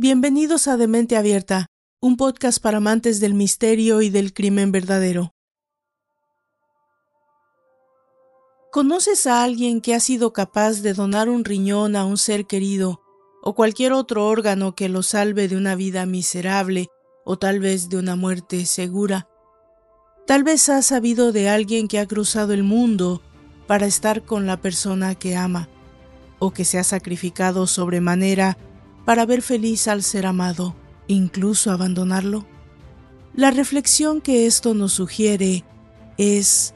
Bienvenidos a Demente Abierta, un podcast para amantes del misterio y del crimen verdadero. ¿Conoces a alguien que ha sido capaz de donar un riñón a un ser querido o cualquier otro órgano que lo salve de una vida miserable o tal vez de una muerte segura? Tal vez has sabido de alguien que ha cruzado el mundo para estar con la persona que ama o que se ha sacrificado sobremanera para ver feliz al ser amado, incluso abandonarlo? La reflexión que esto nos sugiere es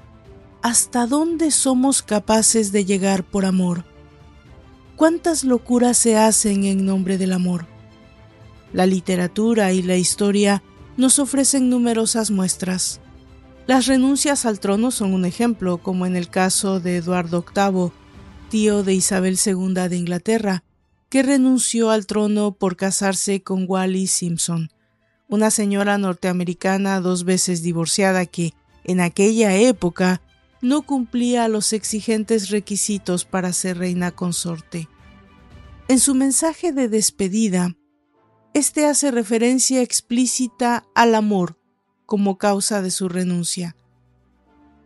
¿hasta dónde somos capaces de llegar por amor? ¿Cuántas locuras se hacen en nombre del amor? La literatura y la historia nos ofrecen numerosas muestras. Las renuncias al trono son un ejemplo, como en el caso de Eduardo VIII, tío de Isabel II de Inglaterra, que renunció al trono por casarse con Wally Simpson, una señora norteamericana dos veces divorciada que, en aquella época, no cumplía los exigentes requisitos para ser reina consorte. En su mensaje de despedida, este hace referencia explícita al amor como causa de su renuncia.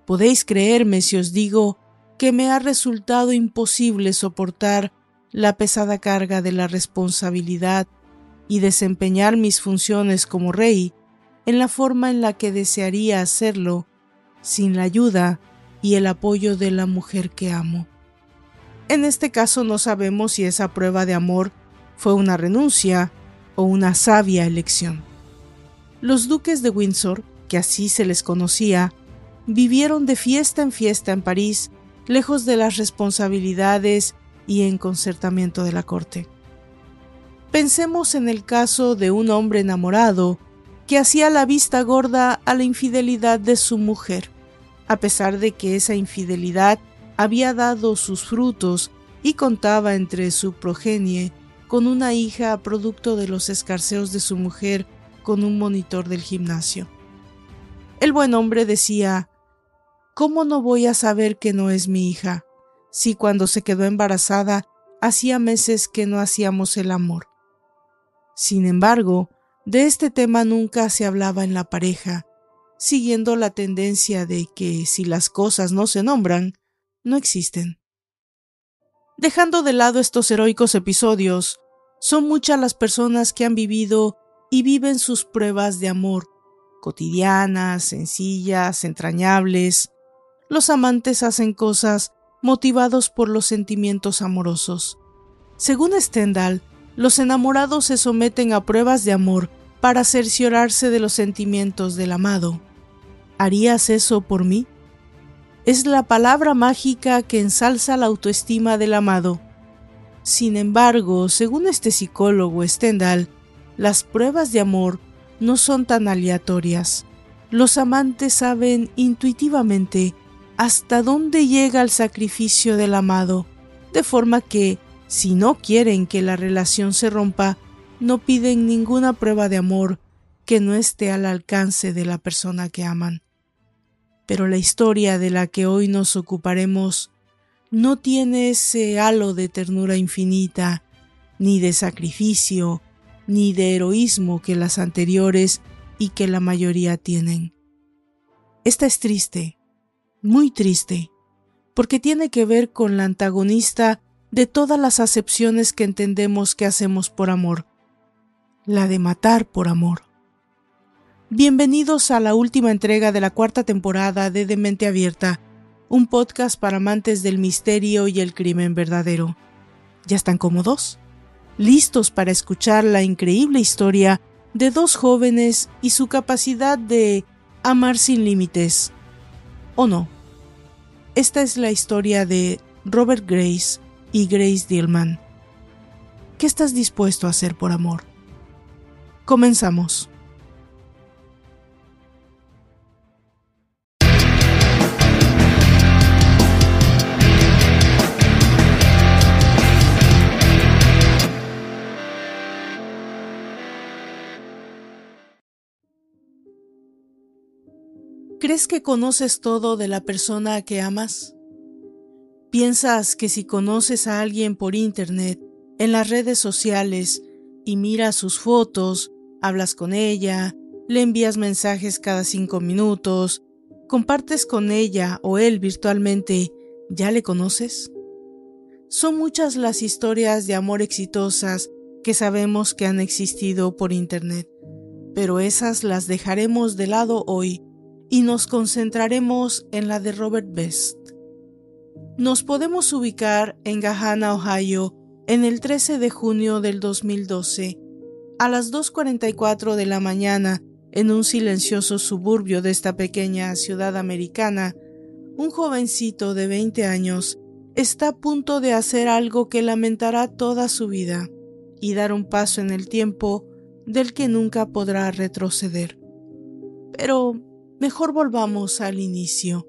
Podéis creerme si os digo que me ha resultado imposible soportar la pesada carga de la responsabilidad y desempeñar mis funciones como rey en la forma en la que desearía hacerlo sin la ayuda y el apoyo de la mujer que amo. En este caso no sabemos si esa prueba de amor fue una renuncia o una sabia elección. Los duques de Windsor, que así se les conocía, vivieron de fiesta en fiesta en París, lejos de las responsabilidades y en concertamiento de la corte. Pensemos en el caso de un hombre enamorado que hacía la vista gorda a la infidelidad de su mujer, a pesar de que esa infidelidad había dado sus frutos y contaba entre su progenie con una hija producto de los escarceos de su mujer con un monitor del gimnasio. El buen hombre decía, ¿Cómo no voy a saber que no es mi hija? Si cuando se quedó embarazada hacía meses que no hacíamos el amor. Sin embargo, de este tema nunca se hablaba en la pareja, siguiendo la tendencia de que si las cosas no se nombran, no existen. Dejando de lado estos heroicos episodios, son muchas las personas que han vivido y viven sus pruebas de amor, cotidianas, sencillas, entrañables. Los amantes hacen cosas motivados por los sentimientos amorosos. Según Stendhal, los enamorados se someten a pruebas de amor para cerciorarse de los sentimientos del amado. ¿Harías eso por mí? Es la palabra mágica que ensalza la autoestima del amado. Sin embargo, según este psicólogo Stendhal, las pruebas de amor no son tan aleatorias. Los amantes saben intuitivamente hasta dónde llega el sacrificio del amado, de forma que, si no quieren que la relación se rompa, no piden ninguna prueba de amor que no esté al alcance de la persona que aman. Pero la historia de la que hoy nos ocuparemos no tiene ese halo de ternura infinita, ni de sacrificio, ni de heroísmo que las anteriores y que la mayoría tienen. Esta es triste, muy triste, porque tiene que ver con la antagonista de todas las acepciones que entendemos que hacemos por amor, la de matar por amor. Bienvenidos a la última entrega de la cuarta temporada de Demente Abierta, un podcast para amantes del misterio y el crimen verdadero. ¿Ya están cómodos? ¿Listos para escuchar la increíble historia de dos jóvenes y su capacidad de amar sin límites? ¿O no? Esta es la historia de Robert Grace y Grace Dillman. ¿Qué estás dispuesto a hacer por amor? Comenzamos. ¿Crees que conoces todo de la persona que amas? ¿Piensas que si conoces a alguien por Internet, en las redes sociales, y miras sus fotos, hablas con ella, le envías mensajes cada cinco minutos, compartes con ella o él virtualmente, ¿ya le conoces? Son muchas las historias de amor exitosas que sabemos que han existido por Internet, pero esas las dejaremos de lado hoy y nos concentraremos en la de Robert Best. Nos podemos ubicar en Gahanna, Ohio, en el 13 de junio del 2012, a las 2.44 de la mañana, en un silencioso suburbio de esta pequeña ciudad americana, un jovencito de 20 años está a punto de hacer algo que lamentará toda su vida y dar un paso en el tiempo del que nunca podrá retroceder. Pero mejor volvamos al inicio,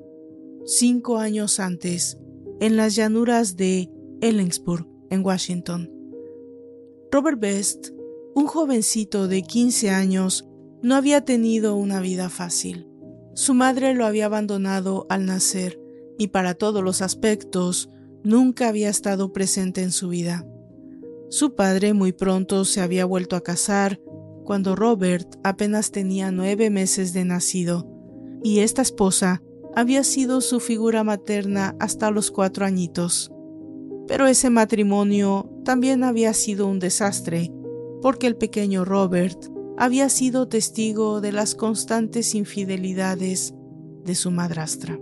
cinco años antes, en las llanuras de Ellensburg, en Washington. Robert Best, un jovencito de 15 años, no había tenido una vida fácil. Su madre lo había abandonado al nacer y para todos los aspectos nunca había estado presente en su vida. Su padre muy pronto se había vuelto a casar cuando Robert apenas tenía nueve meses de nacido, y esta esposa había sido su figura materna hasta los cuatro añitos. Pero ese matrimonio también había sido un desastre, porque el pequeño Robert había sido testigo de las constantes infidelidades de su madrastra.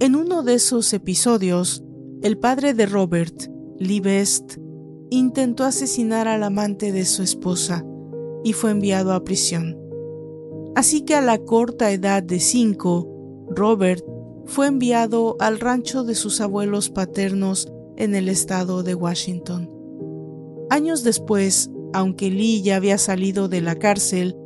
En uno de esos episodios, el padre de Robert, Lee Best, intentó asesinar al amante de su esposa y fue enviado a prisión. Así que a la corta edad de cinco, Robert fue enviado al rancho de sus abuelos paternos en el estado de Washington. Años después, aunque Lee ya había salido de la cárcel,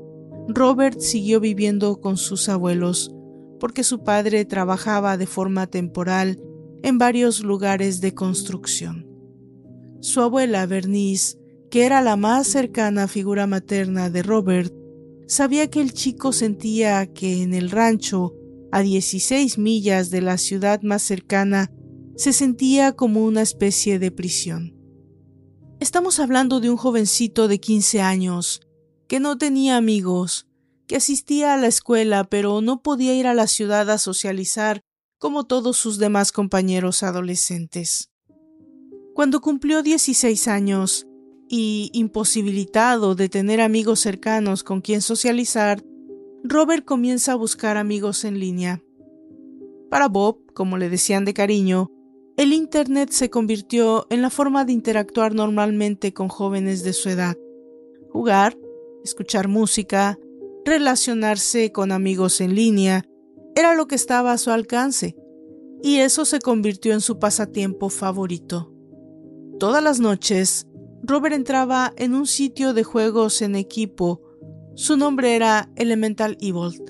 Robert siguió viviendo con sus abuelos porque su padre trabajaba de forma temporal en varios lugares de construcción. Su abuela Bernice, que era la más cercana figura materna de Robert, sabía que el chico sentía que en el rancho, a 16 millas de la ciudad más cercana, se sentía como una especie de prisión. Estamos hablando de un jovencito de 15 años, que no tenía amigos, que asistía a la escuela pero no podía ir a la ciudad a socializar como todos sus demás compañeros adolescentes. Cuando cumplió 16 años y imposibilitado de tener amigos cercanos con quien socializar, Robert comienza a buscar amigos en línea. Para Bob, como le decían de cariño, el Internet se convirtió en la forma de interactuar normalmente con jóvenes de su edad. Jugar, escuchar música, relacionarse con amigos en línea, era lo que estaba a su alcance, y eso se convirtió en su pasatiempo favorito. Todas las noches, Robert entraba en un sitio de juegos en equipo. Su nombre era Elemental Evil.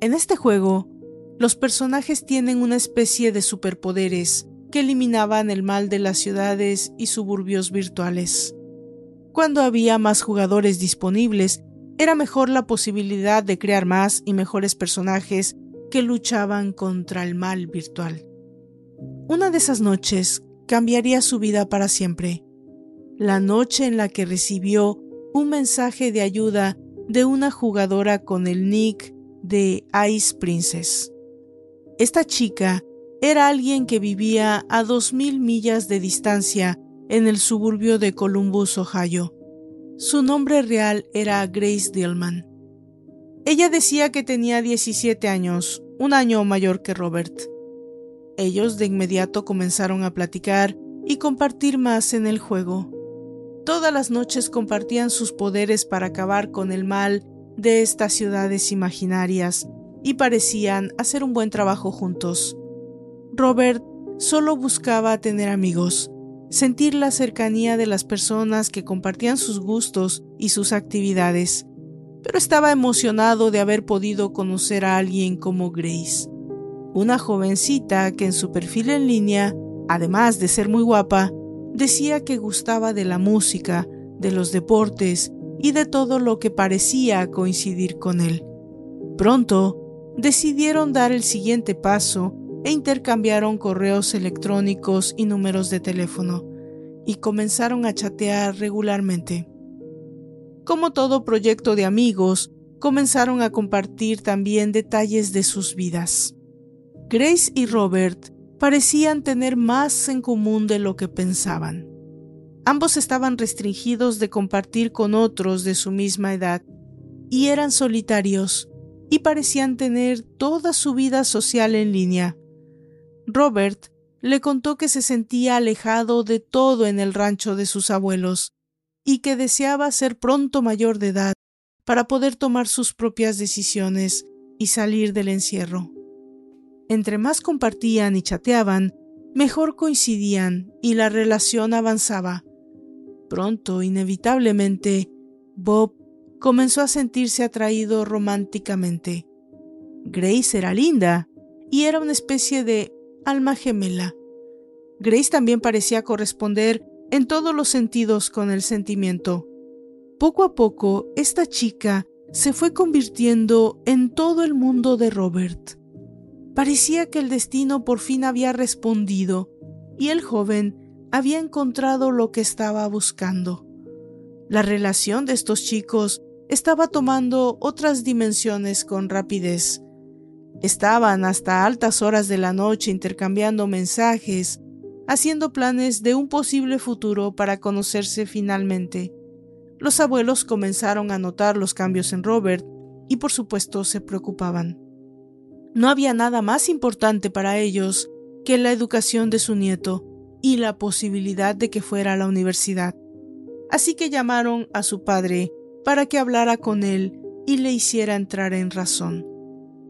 En este juego, los personajes tienen una especie de superpoderes que eliminaban el mal de las ciudades y suburbios virtuales. Cuando había más jugadores disponibles, era mejor la posibilidad de crear más y mejores personajes que luchaban contra el mal virtual. Una de esas noches cambiaría su vida para siempre. La noche en la que recibió un mensaje de ayuda de una jugadora con el nick de Ice Princess. Esta chica era alguien que vivía a dos mil millas de distancia en el suburbio de Columbus, Ohio. Su nombre real era Grace Dillman. Ella decía que tenía 17 años, un año mayor que Robert. Ellos de inmediato comenzaron a platicar y compartir más en el juego. Todas las noches compartían sus poderes para acabar con el mal de estas ciudades imaginarias y parecían hacer un buen trabajo juntos. Robert solo buscaba tener amigos, sentir la cercanía de las personas que compartían sus gustos y sus actividades, pero estaba emocionado de haber podido conocer a alguien como Grace, una jovencita que en su perfil en línea, además de ser muy guapa, decía que gustaba de la música, de los deportes y de todo lo que parecía coincidir con él. Pronto, decidieron dar el siguiente paso e intercambiaron correos electrónicos y números de teléfono, y comenzaron a chatear regularmente. como todo proyecto de amigos, comenzaron a compartir también detalles de sus vidas. Grace y Robert parecían tener más en común de lo que pensaban. Ambos estaban restringidos de compartir con otros de su misma edad y eran solitarios y parecían tener toda su vida social en línea. Robert le contó que se sentía alejado de todo en el rancho de sus abuelos y que deseaba ser pronto mayor de edad para poder tomar sus propias decisiones y salir del encierro. Entre más compartían y chateaban, mejor coincidían y la relación avanzaba. Pronto, inevitablemente, Bob comenzó a sentirse atraído románticamente. Grace era linda y era una especie de alma gemela. Grace también parecía corresponder en todos los sentidos con el sentimiento. Poco a poco, esta chica se fue convirtiendo en todo el mundo de Robert. Parecía que el destino por fin había respondido y el joven había encontrado lo que estaba buscando. La relación de estos chicos estaba tomando otras dimensiones con rapidez. Estaban hasta altas horas de la noche intercambiando mensajes, haciendo planes de un posible futuro para conocerse finalmente. Los abuelos comenzaron a notar los cambios en Robert y por supuesto se preocupaban. No había nada más importante para ellos que la educación de su nieto y la posibilidad de que fuera a la universidad. Así que llamaron a su padre para que hablara con él y le hiciera entrar en razón.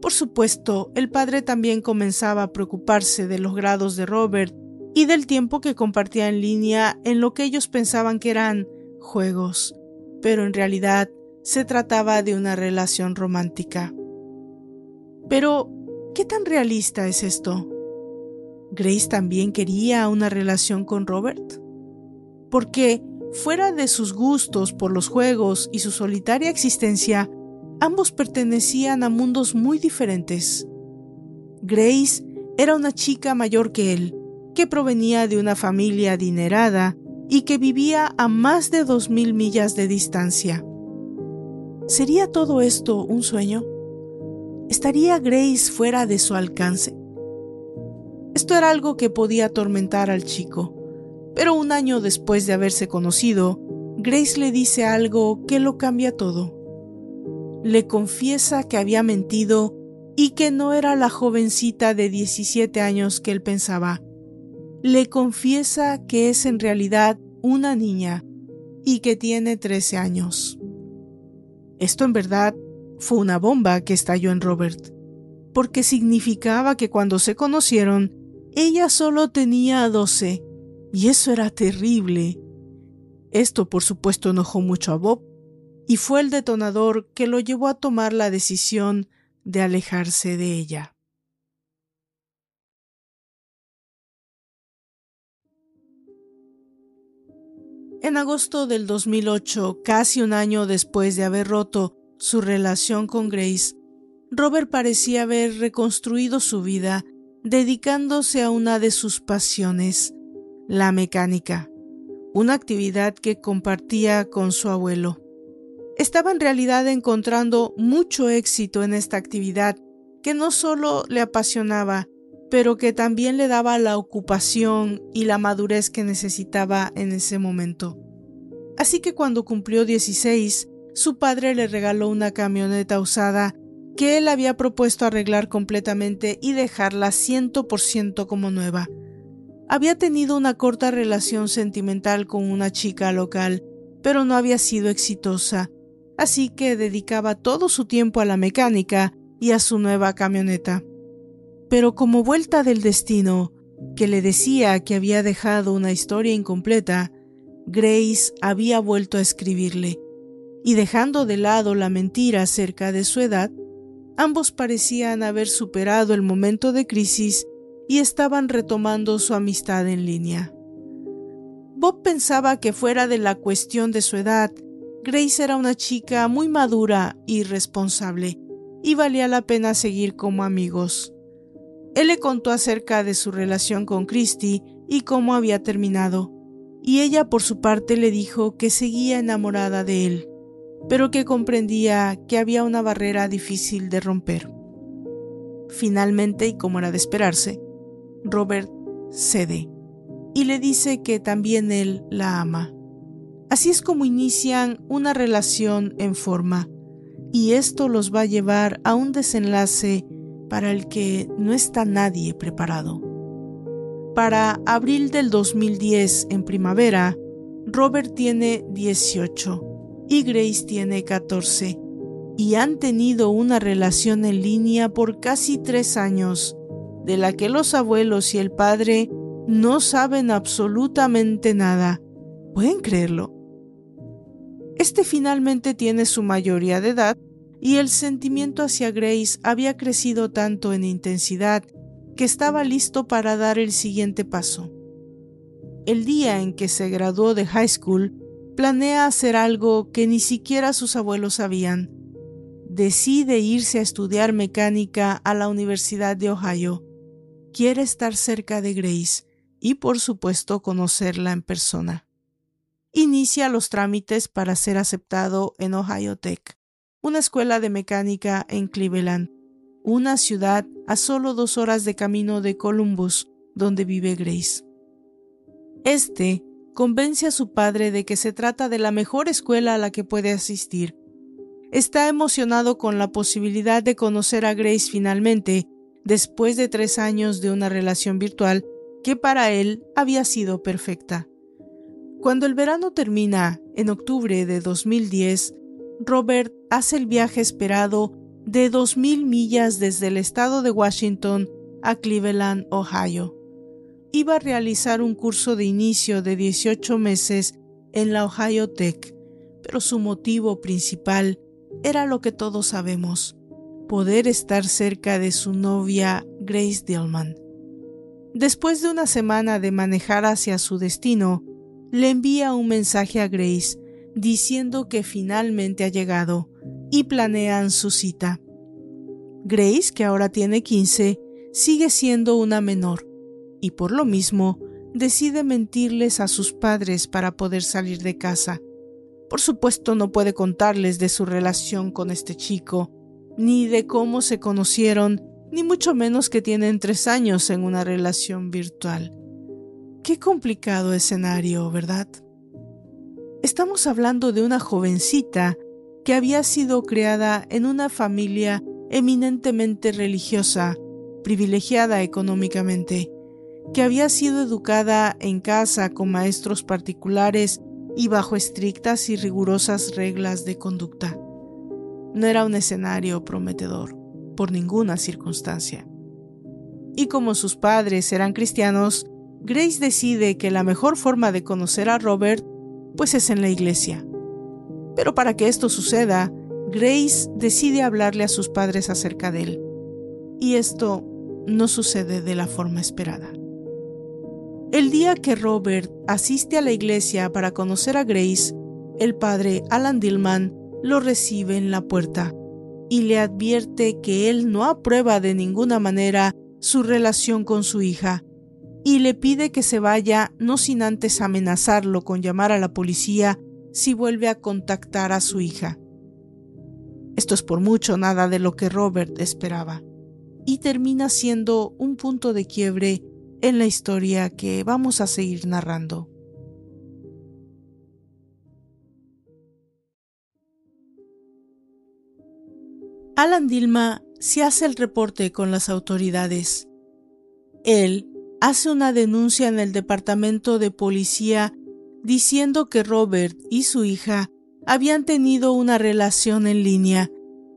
Por supuesto, el padre también comenzaba a preocuparse de los grados de Robert y del tiempo que compartía en línea en lo que ellos pensaban que eran juegos, pero en realidad se trataba de una relación romántica. Pero, ¿qué tan realista es esto? ¿Grace también quería una relación con Robert? Porque, fuera de sus gustos por los juegos y su solitaria existencia, Ambos pertenecían a mundos muy diferentes. Grace era una chica mayor que él, que provenía de una familia adinerada y que vivía a más de dos mil millas de distancia. ¿Sería todo esto un sueño? ¿Estaría Grace fuera de su alcance? Esto era algo que podía atormentar al chico, pero un año después de haberse conocido, Grace le dice algo que lo cambia todo le confiesa que había mentido y que no era la jovencita de 17 años que él pensaba. Le confiesa que es en realidad una niña y que tiene 13 años. Esto en verdad fue una bomba que estalló en Robert, porque significaba que cuando se conocieron, ella solo tenía 12, y eso era terrible. Esto por supuesto enojó mucho a Bob, y fue el detonador que lo llevó a tomar la decisión de alejarse de ella. En agosto del 2008, casi un año después de haber roto su relación con Grace, Robert parecía haber reconstruido su vida dedicándose a una de sus pasiones, la mecánica, una actividad que compartía con su abuelo estaba en realidad encontrando mucho éxito en esta actividad que no solo le apasionaba, pero que también le daba la ocupación y la madurez que necesitaba en ese momento. Así que cuando cumplió 16, su padre le regaló una camioneta usada que él había propuesto arreglar completamente y dejarla 100% como nueva. Había tenido una corta relación sentimental con una chica local, pero no había sido exitosa, así que dedicaba todo su tiempo a la mecánica y a su nueva camioneta. Pero como vuelta del destino, que le decía que había dejado una historia incompleta, Grace había vuelto a escribirle, y dejando de lado la mentira acerca de su edad, ambos parecían haber superado el momento de crisis y estaban retomando su amistad en línea. Bob pensaba que fuera de la cuestión de su edad, Grace era una chica muy madura y responsable, y valía la pena seguir como amigos. Él le contó acerca de su relación con Christy y cómo había terminado, y ella por su parte le dijo que seguía enamorada de él. Pero que comprendía que había una barrera difícil de romper. Finalmente, y como era de esperarse, Robert cede y le dice que también él la ama. Así es como inician una relación en forma, y esto los va a llevar a un desenlace para el que no está nadie preparado. Para abril del 2010, en primavera, Robert tiene 18 y Grace tiene 14, y han tenido una relación en línea por casi tres años, de la que los abuelos y el padre no saben absolutamente nada. ¿Pueden creerlo? Este finalmente tiene su mayoría de edad y el sentimiento hacia Grace había crecido tanto en intensidad que estaba listo para dar el siguiente paso. El día en que se graduó de high school, planea hacer algo que ni siquiera sus abuelos sabían. Decide irse a estudiar mecánica a la Universidad de Ohio. Quiere estar cerca de Grace y por supuesto conocerla en persona. Inicia los trámites para ser aceptado en Ohio Tech, una escuela de mecánica en Cleveland, una ciudad a solo dos horas de camino de Columbus, donde vive Grace. Este convence a su padre de que se trata de la mejor escuela a la que puede asistir. Está emocionado con la posibilidad de conocer a Grace finalmente, después de tres años de una relación virtual que para él había sido perfecta. Cuando el verano termina, en octubre de 2010, Robert hace el viaje esperado de 2.000 millas desde el estado de Washington a Cleveland, Ohio. Iba a realizar un curso de inicio de 18 meses en la Ohio Tech, pero su motivo principal era lo que todos sabemos, poder estar cerca de su novia Grace Dillman. Después de una semana de manejar hacia su destino, le envía un mensaje a Grace diciendo que finalmente ha llegado y planean su cita. Grace, que ahora tiene 15, sigue siendo una menor y por lo mismo decide mentirles a sus padres para poder salir de casa. Por supuesto no puede contarles de su relación con este chico, ni de cómo se conocieron ni mucho menos que tienen tres años en una relación virtual. Qué complicado escenario, ¿verdad? Estamos hablando de una jovencita que había sido creada en una familia eminentemente religiosa, privilegiada económicamente, que había sido educada en casa con maestros particulares y bajo estrictas y rigurosas reglas de conducta. No era un escenario prometedor por ninguna circunstancia. Y como sus padres eran cristianos, Grace decide que la mejor forma de conocer a Robert pues es en la iglesia. Pero para que esto suceda, Grace decide hablarle a sus padres acerca de él. Y esto no sucede de la forma esperada. El día que Robert asiste a la iglesia para conocer a Grace, el padre Alan Dillman lo recibe en la puerta y le advierte que él no aprueba de ninguna manera su relación con su hija y le pide que se vaya no sin antes amenazarlo con llamar a la policía si vuelve a contactar a su hija. Esto es por mucho nada de lo que Robert esperaba y termina siendo un punto de quiebre en la historia que vamos a seguir narrando. Alan Dilma se hace el reporte con las autoridades. Él hace una denuncia en el departamento de policía diciendo que Robert y su hija habían tenido una relación en línea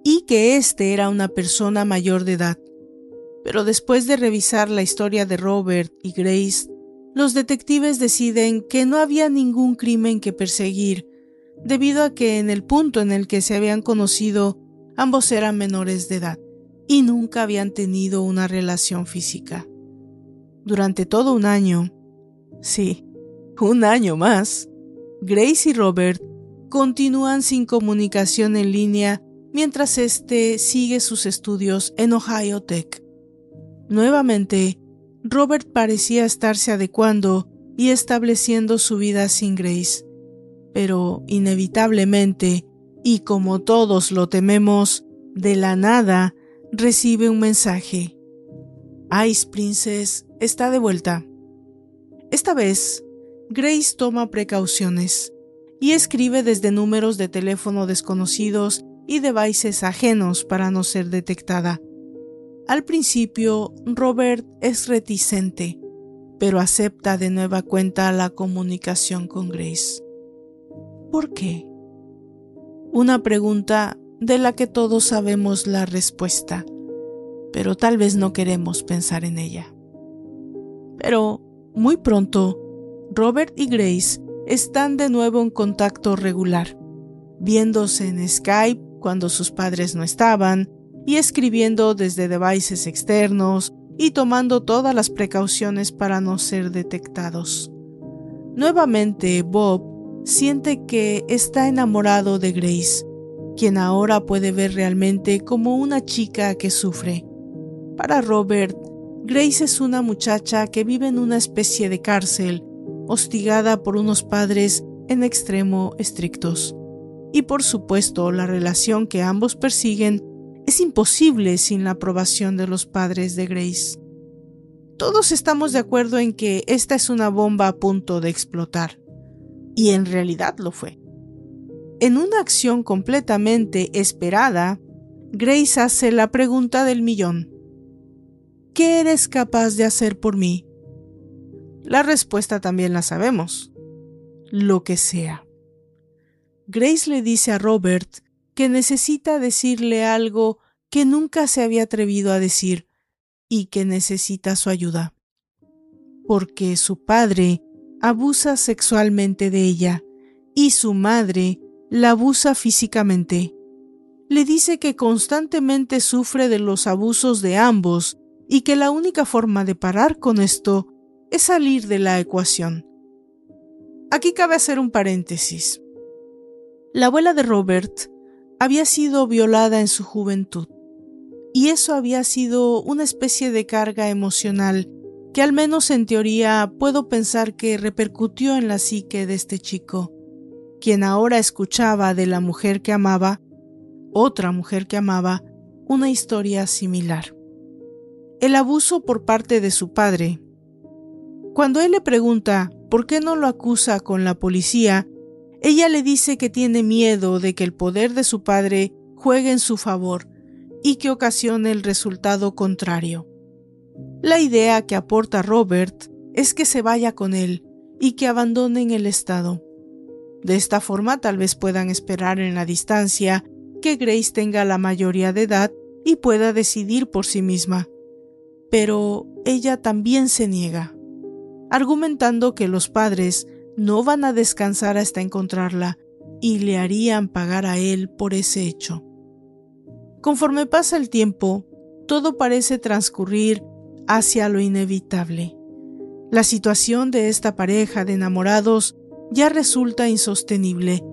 y que éste era una persona mayor de edad. Pero después de revisar la historia de Robert y Grace, los detectives deciden que no había ningún crimen que perseguir, debido a que en el punto en el que se habían conocido Ambos eran menores de edad y nunca habían tenido una relación física. Durante todo un año, sí, un año más, Grace y Robert continúan sin comunicación en línea mientras éste sigue sus estudios en Ohio Tech. Nuevamente, Robert parecía estarse adecuando y estableciendo su vida sin Grace, pero inevitablemente y como todos lo tememos, de la nada recibe un mensaje. Ice Princess está de vuelta. Esta vez, Grace toma precauciones y escribe desde números de teléfono desconocidos y devices ajenos para no ser detectada. Al principio, Robert es reticente, pero acepta de nueva cuenta la comunicación con Grace. ¿Por qué? Una pregunta de la que todos sabemos la respuesta, pero tal vez no queremos pensar en ella. Pero, muy pronto, Robert y Grace están de nuevo en contacto regular, viéndose en Skype cuando sus padres no estaban y escribiendo desde devices externos y tomando todas las precauciones para no ser detectados. Nuevamente, Bob siente que está enamorado de Grace, quien ahora puede ver realmente como una chica que sufre. Para Robert, Grace es una muchacha que vive en una especie de cárcel, hostigada por unos padres en extremo estrictos. Y por supuesto, la relación que ambos persiguen es imposible sin la aprobación de los padres de Grace. Todos estamos de acuerdo en que esta es una bomba a punto de explotar. Y en realidad lo fue. En una acción completamente esperada, Grace hace la pregunta del millón. ¿Qué eres capaz de hacer por mí? La respuesta también la sabemos. Lo que sea. Grace le dice a Robert que necesita decirle algo que nunca se había atrevido a decir y que necesita su ayuda. Porque su padre abusa sexualmente de ella y su madre la abusa físicamente. Le dice que constantemente sufre de los abusos de ambos y que la única forma de parar con esto es salir de la ecuación. Aquí cabe hacer un paréntesis. La abuela de Robert había sido violada en su juventud, y eso había sido una especie de carga emocional que al menos en teoría puedo pensar que repercutió en la psique de este chico, quien ahora escuchaba de la mujer que amaba, otra mujer que amaba, una historia similar el abuso por parte de su padre. Cuando él le pregunta por qué no lo acusa con la policía, ella le dice que tiene miedo de que el poder de su padre juegue en su favor y que ocasione el resultado contrario. La idea que aporta Robert es que se vaya con él y que abandonen el estado. De esta forma tal vez puedan esperar en la distancia que Grace tenga la mayoría de edad y pueda decidir por sí misma pero ella también se niega, argumentando que los padres no van a descansar hasta encontrarla y le harían pagar a él por ese hecho. Conforme pasa el tiempo, todo parece transcurrir hacia lo inevitable. La situación de esta pareja de enamorados ya resulta insostenible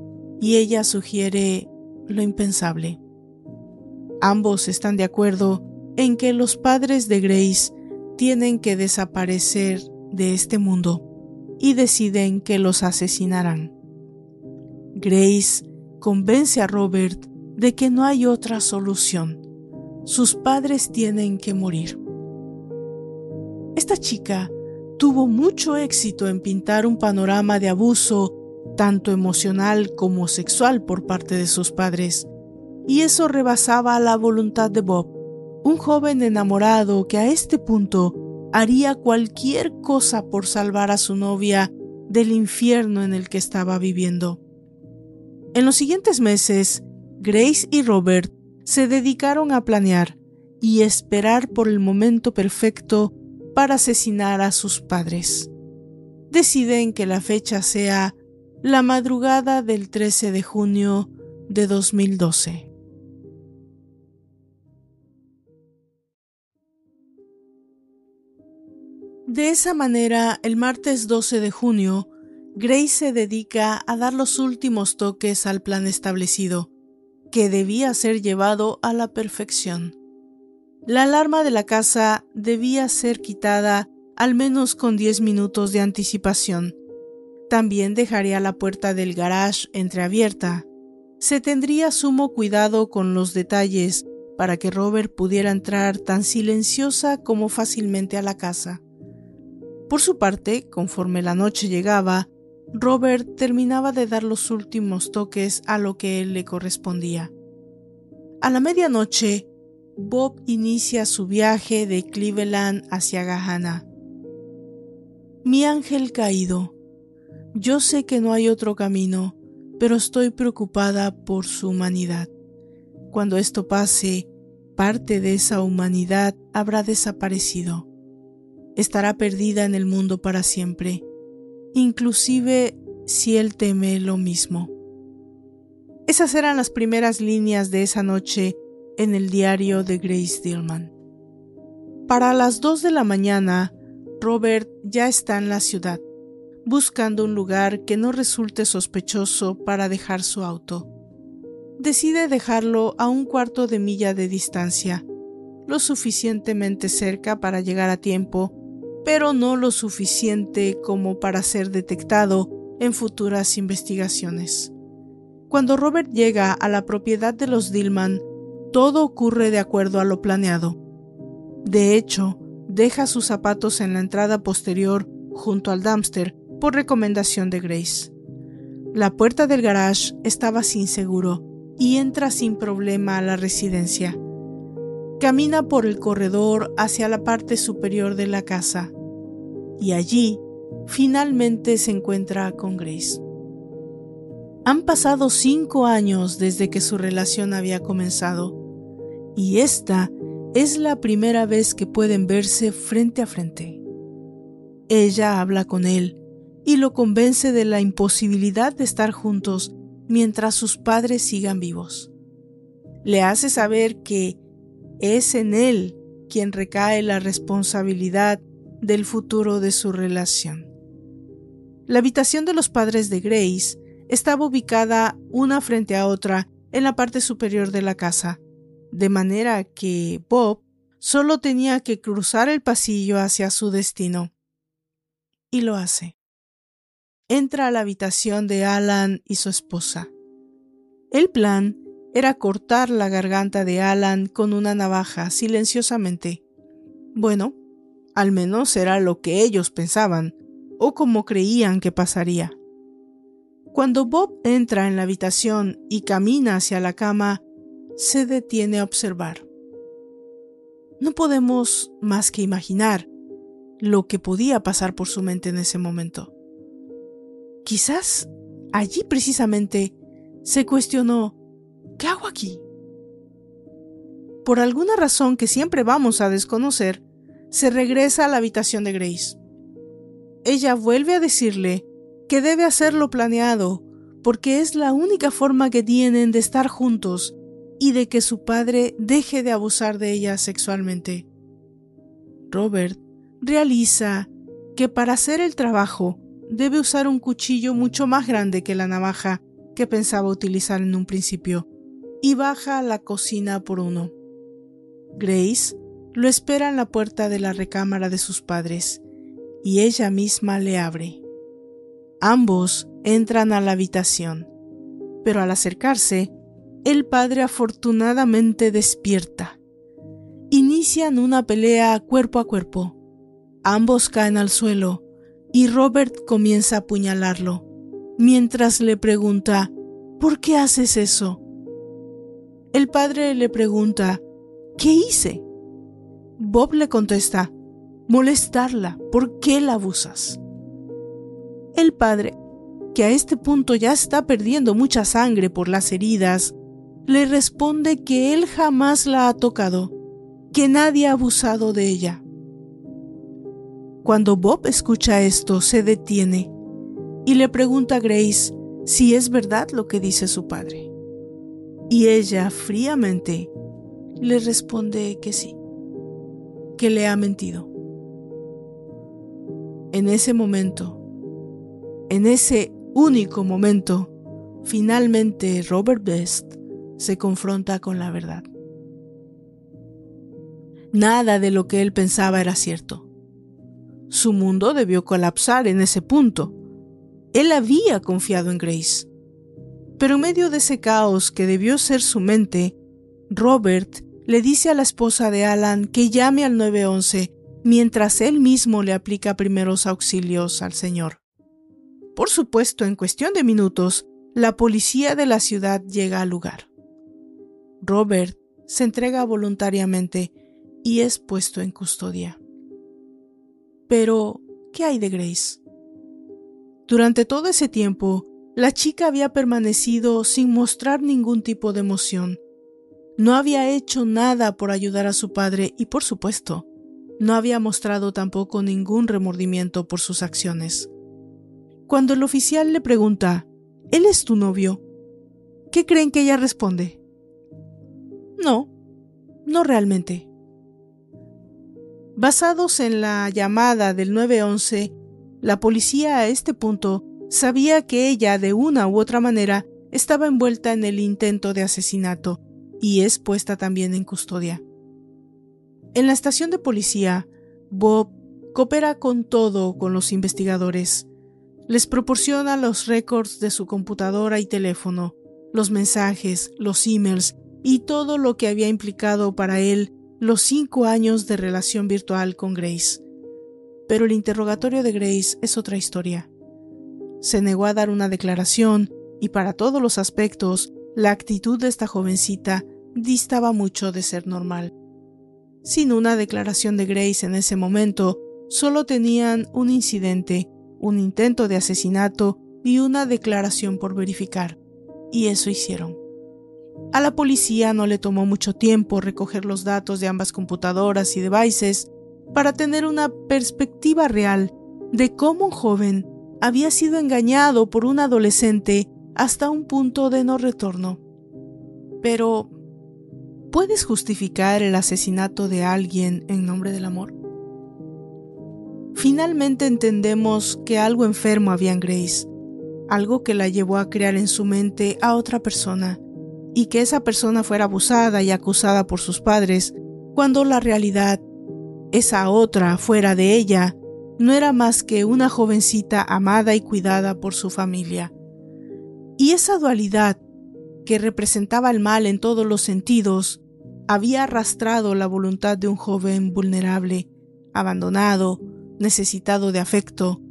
y ella sugiere lo impensable. Ambos están de acuerdo en que los padres de Grace tienen que desaparecer de este mundo y deciden que los asesinarán. Grace convence a Robert de que no hay otra solución. Sus padres tienen que morir. Esta chica tuvo mucho éxito en pintar un panorama de abuso tanto emocional como sexual por parte de sus padres, y eso rebasaba la voluntad de Bob un joven enamorado que a este punto haría cualquier cosa por salvar a su novia del infierno en el que estaba viviendo. En los siguientes meses, Grace y Robert se dedicaron a planear y esperar por el momento perfecto para asesinar a sus padres. Deciden que la fecha sea la madrugada del 13 de junio de 2012. De esa manera, el martes 12 de junio, Grace se dedica a dar los últimos toques al plan establecido, que debía ser llevado a la perfección. La alarma de la casa debía ser quitada al menos con 10 minutos de anticipación. También dejaría la puerta del garage entreabierta. se tendría sumo cuidado con los detalles para que Robert pudiera entrar tan silenciosa como fácilmente a la casa. Por su parte, conforme la noche llegaba, Robert terminaba de dar los últimos toques a lo que él le correspondía. A la medianoche, Bob inicia su viaje de Cleveland hacia Gahanna. Mi ángel caído, yo sé que no hay otro camino, pero estoy preocupada por su humanidad. Cuando esto pase, parte de esa humanidad habrá desaparecido. Estará perdida en el mundo para siempre, inclusive si él teme lo mismo. Esas eran las primeras líneas de esa noche en el diario de Grace Dillman. Para las dos de la mañana, Robert ya está en la ciudad, buscando un lugar que no resulte sospechoso para dejar su auto. Decide dejarlo a un cuarto de milla de distancia, lo suficientemente cerca para llegar a tiempo, pero no lo suficiente como para ser detectado en futuras investigaciones. Cuando Robert llega a la propiedad de los Dillman, todo ocurre de acuerdo a lo planeado. De hecho, deja sus zapatos en la entrada posterior junto al dumpster por recomendación de Grace. La puerta del garage estaba sin seguro y entra sin problema a la residencia. Camina por el corredor hacia la parte superior de la casa y allí finalmente se encuentra con Grace. Han pasado cinco años desde que su relación había comenzado y esta es la primera vez que pueden verse frente a frente. Ella habla con él y lo convence de la imposibilidad de estar juntos mientras sus padres sigan vivos. Le hace saber que es en él quien recae la responsabilidad del futuro de su relación. La habitación de los padres de Grace estaba ubicada una frente a otra en la parte superior de la casa, de manera que Bob solo tenía que cruzar el pasillo hacia su destino. Y lo hace. Entra a la habitación de Alan y su esposa. El plan era cortar la garganta de Alan con una navaja silenciosamente. Bueno, al menos era lo que ellos pensaban, o como creían que pasaría. Cuando Bob entra en la habitación y camina hacia la cama, se detiene a observar. No podemos más que imaginar lo que podía pasar por su mente en ese momento. Quizás allí precisamente se cuestionó, ¿qué hago aquí? Por alguna razón que siempre vamos a desconocer, se regresa a la habitación de Grace. Ella vuelve a decirle que debe hacerlo planeado, porque es la única forma que tienen de estar juntos y de que su padre deje de abusar de ella sexualmente. Robert realiza que para hacer el trabajo debe usar un cuchillo mucho más grande que la navaja que pensaba utilizar en un principio, y baja a la cocina por uno. Grace lo espera en la puerta de la recámara de sus padres, y ella misma le abre. Ambos entran a la habitación, pero al acercarse, el padre afortunadamente despierta. Inician una pelea cuerpo a cuerpo. Ambos caen al suelo y Robert comienza a apuñalarlo, mientras le pregunta, ¿por qué haces eso? El padre le pregunta, ¿qué hice? Bob le contesta, molestarla, ¿por qué la abusas? El padre, que a este punto ya está perdiendo mucha sangre por las heridas, le responde que él jamás la ha tocado, que nadie ha abusado de ella. Cuando Bob escucha esto, se detiene y le pregunta a Grace si es verdad lo que dice su padre. Y ella fríamente le responde que sí, que le ha mentido. En ese momento, en ese único momento, finalmente Robert Best se confronta con la verdad. Nada de lo que él pensaba era cierto. Su mundo debió colapsar en ese punto. Él había confiado en Grace. Pero en medio de ese caos que debió ser su mente, Robert le dice a la esposa de Alan que llame al 911 mientras él mismo le aplica primeros auxilios al señor. Por supuesto, en cuestión de minutos, la policía de la ciudad llega al lugar. Robert se entrega voluntariamente y es puesto en custodia. Pero, ¿qué hay de Grace? Durante todo ese tiempo, la chica había permanecido sin mostrar ningún tipo de emoción. No había hecho nada por ayudar a su padre y, por supuesto, no había mostrado tampoco ningún remordimiento por sus acciones. Cuando el oficial le pregunta, ¿Él es tu novio? ¿Qué creen que ella responde? No, no realmente. Basados en la llamada del 911, la policía a este punto sabía que ella de una u otra manera estaba envuelta en el intento de asesinato y es puesta también en custodia. En la estación de policía, Bob coopera con todo con los investigadores. Les proporciona los récords de su computadora y teléfono, los mensajes, los emails y todo lo que había implicado para él los cinco años de relación virtual con Grace. Pero el interrogatorio de Grace es otra historia. Se negó a dar una declaración y para todos los aspectos, la actitud de esta jovencita distaba mucho de ser normal. Sin una declaración de Grace en ese momento, solo tenían un incidente, un intento de asesinato y una declaración por verificar. Y eso hicieron. A la policía no le tomó mucho tiempo recoger los datos de ambas computadoras y devices para tener una perspectiva real de cómo un joven había sido engañado por un adolescente hasta un punto de no retorno. Pero, ¿puedes justificar el asesinato de alguien en nombre del amor? Finalmente entendemos que algo enfermo había en Grace, algo que la llevó a crear en su mente a otra persona, y que esa persona fuera abusada y acusada por sus padres, cuando la realidad, esa otra fuera de ella, no era más que una jovencita amada y cuidada por su familia. Y esa dualidad, que representaba el mal en todos los sentidos, había arrastrado la voluntad de un joven vulnerable, abandonado, necesitado de afecto,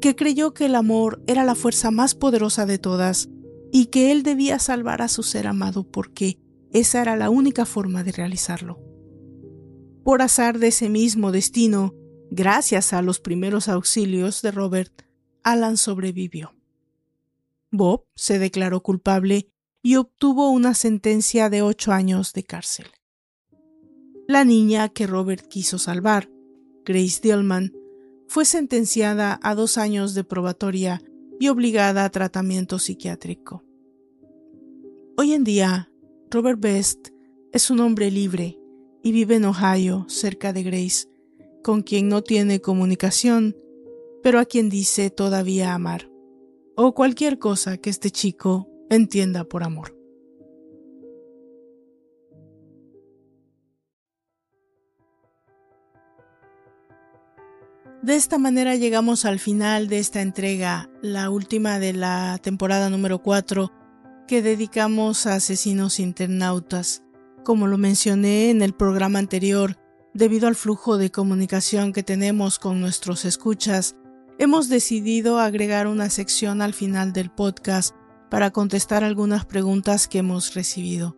que creyó que el amor era la fuerza más poderosa de todas y que él debía salvar a su ser amado porque esa era la única forma de realizarlo. Por azar de ese mismo destino, Gracias a los primeros auxilios de Robert, Alan sobrevivió. Bob se declaró culpable y obtuvo una sentencia de ocho años de cárcel. La niña que Robert quiso salvar, Grace Dillman, fue sentenciada a dos años de probatoria y obligada a tratamiento psiquiátrico. Hoy en día, Robert Best es un hombre libre y vive en Ohio, cerca de Grace, con quien no tiene comunicación, pero a quien dice todavía amar, o cualquier cosa que este chico entienda por amor. De esta manera llegamos al final de esta entrega, la última de la temporada número 4, que dedicamos a asesinos internautas. Como lo mencioné en el programa anterior, Debido al flujo de comunicación que tenemos con nuestros escuchas, hemos decidido agregar una sección al final del podcast para contestar algunas preguntas que hemos recibido.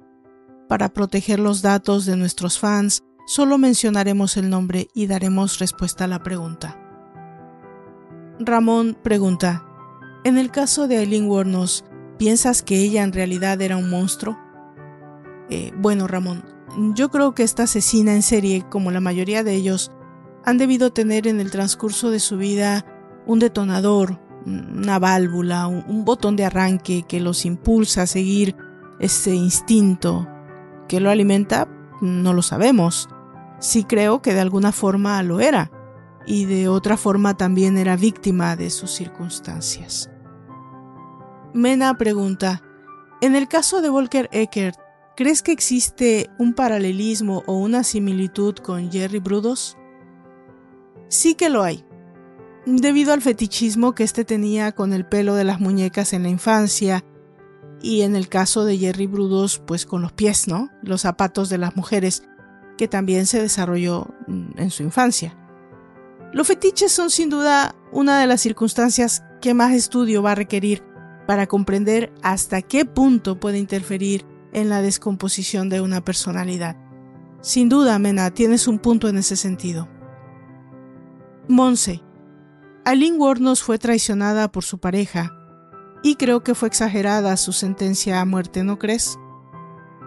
Para proteger los datos de nuestros fans, solo mencionaremos el nombre y daremos respuesta a la pregunta. Ramón pregunta, en el caso de Eileen Wuornos, ¿piensas que ella en realidad era un monstruo? Eh, bueno, Ramón, yo creo que esta asesina en serie, como la mayoría de ellos, han debido tener en el transcurso de su vida un detonador, una válvula, un, botón de arranque que los impulsa a seguir ese instinto. que lo alimenta? No lo sabemos. Sí creo que de alguna forma lo era, y de otra forma también era víctima de sus circunstancias. Mena pregunta, en el caso de Volker Eckert, ¿Crees que existe un paralelismo o una similitud con Jerry Brudos? Sí que lo hay. Debido al fetichismo que éste tenía con el pelo de las muñecas en la infancia, y en el caso de Jerry Brudos, pues con los pies, ¿no? Los zapatos de las mujeres, que también se desarrolló mm, en su infancia. Los fetiches son sin duda una de las circunstancias que más estudio va a requerir para comprender hasta qué punto puede interferir en la descomposición de una personalidad. Sin duda, Mena, tienes un punto en ese sentido. Monse. Aileen Wuornos fue traicionada por su pareja y creo que fue exagerada su sentencia a muerte, ¿no crees?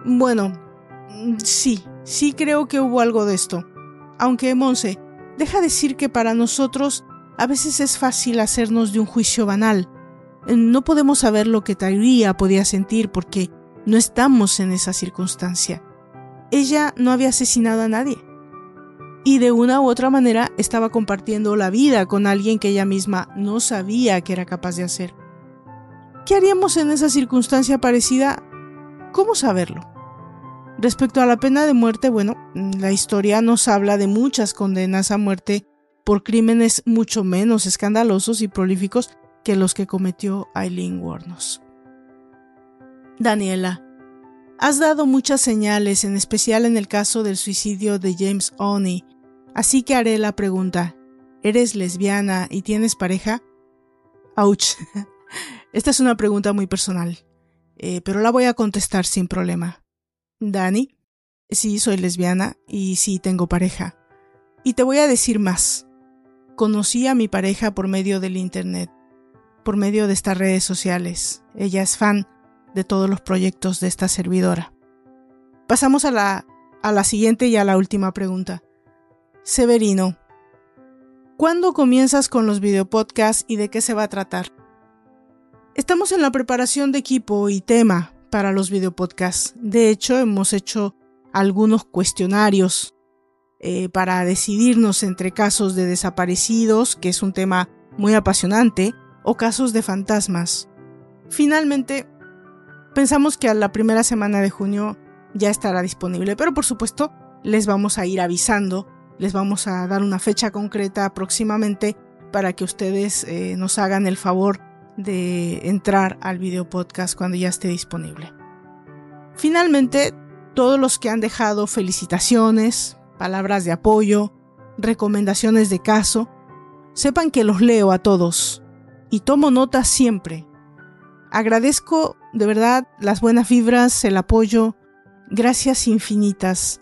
Bueno, sí, sí creo que hubo algo de esto. Aunque, Monse, deja decir que para nosotros a veces es fácil hacernos de un juicio banal. No podemos saber lo que Tairía podía sentir porque no estamos en esa circunstancia. Ella no había asesinado a nadie. Y de una u otra manera estaba compartiendo la vida con alguien que ella misma no sabía que era capaz de hacer. ¿Qué haríamos en esa circunstancia parecida? ¿Cómo saberlo? Respecto a la pena de muerte, bueno, la historia nos habla de muchas condenas a muerte por crímenes mucho menos escandalosos y prolíficos que los que cometió Eileen Warnos. Daniela, has dado muchas señales, en especial en el caso del suicidio de James Oney, así que haré la pregunta. ¿Eres lesbiana y tienes pareja? Ouch. Esta es una pregunta muy personal, eh, pero la voy a contestar sin problema. Dani, sí, soy lesbiana y sí tengo pareja. Y te voy a decir más. Conocí a mi pareja por medio del Internet, por medio de estas redes sociales. Ella es fan de todos los proyectos de esta servidora. Pasamos a la, a la siguiente y a la última pregunta. Severino, ¿cuándo comienzas con los videopodcasts y de qué se va a tratar? Estamos en la preparación de equipo y tema para los videopodcasts. De hecho, hemos hecho algunos cuestionarios eh, para decidirnos entre casos de desaparecidos, que es un tema muy apasionante, o casos de fantasmas. Finalmente, pensamos que a la primera semana de junio ya estará disponible, pero por supuesto les vamos a ir avisando, les vamos a dar una fecha concreta próximamente para que ustedes eh, nos hagan el favor de entrar al video podcast cuando ya esté disponible. Finalmente, todos los que han dejado felicitaciones, palabras de apoyo, recomendaciones de caso, sepan que los leo a todos y tomo nota siempre. Agradezco de verdad las buenas vibras, el apoyo, gracias infinitas.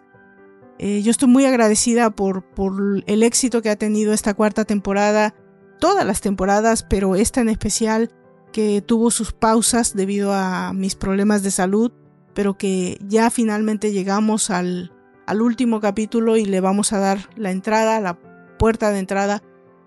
Eh, yo estoy muy agradecida por, el éxito que ha tenido esta cuarta temporada todas las temporadas, pero esta en especial que tuvo sus pausas debido a mis problemas de salud, pero que ya finalmente llegamos al, al último capítulo y le vamos a dar la entrada, la puerta de entrada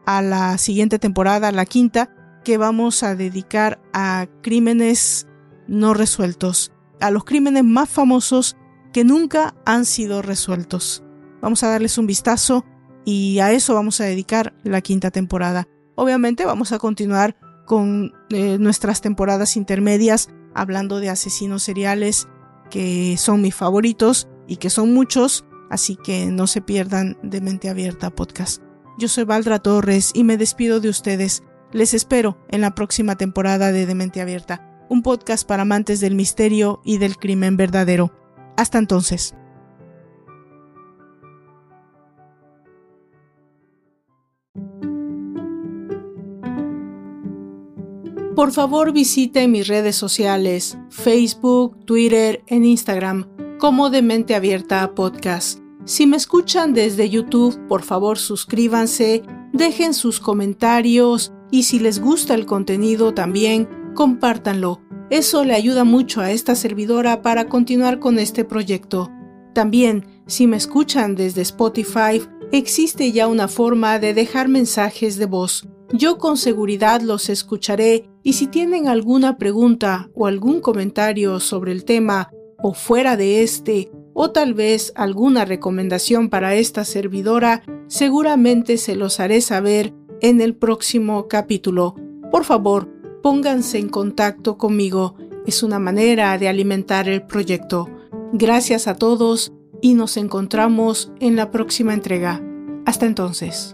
a la siguiente temporada, la quinta, que vamos a dedicar a crímenes no resueltos, a los crímenes más famosos que nunca han sido resueltos. Vamos a darles un vistazo y a eso vamos a dedicar la quinta temporada. Obviamente vamos a continuar con eh, nuestras temporadas intermedias hablando de asesinos seriales que son mis favoritos y que son muchos, así que no se pierdan de Mente Abierta Podcast. Yo soy Valdra Torres y me despido de ustedes. Les espero en la próxima temporada de Demente Abierta, un podcast para amantes del misterio y del crimen verdadero. Hasta entonces. Por favor visite mis redes sociales, Facebook, Twitter, en Instagram, como de Mente Abierta Podcast. Si me escuchan desde YouTube, por favor suscríbanse, dejen sus comentarios y si les gusta el contenido también, compártanlo. Eso le ayuda mucho a esta servidora para continuar con este proyecto. También, si me escuchan desde Spotify, existe ya una forma de dejar mensajes de voz. Yo con seguridad los escucharé y si tienen alguna pregunta o algún comentario sobre el tema o fuera de este, o tal vez alguna recomendación para esta servidora, seguramente se los haré saber en el próximo capítulo. Por favor, pónganse en contacto conmigo. Es una manera de alimentar el proyecto. Gracias a todos y nos encontramos en la próxima entrega. Hasta entonces.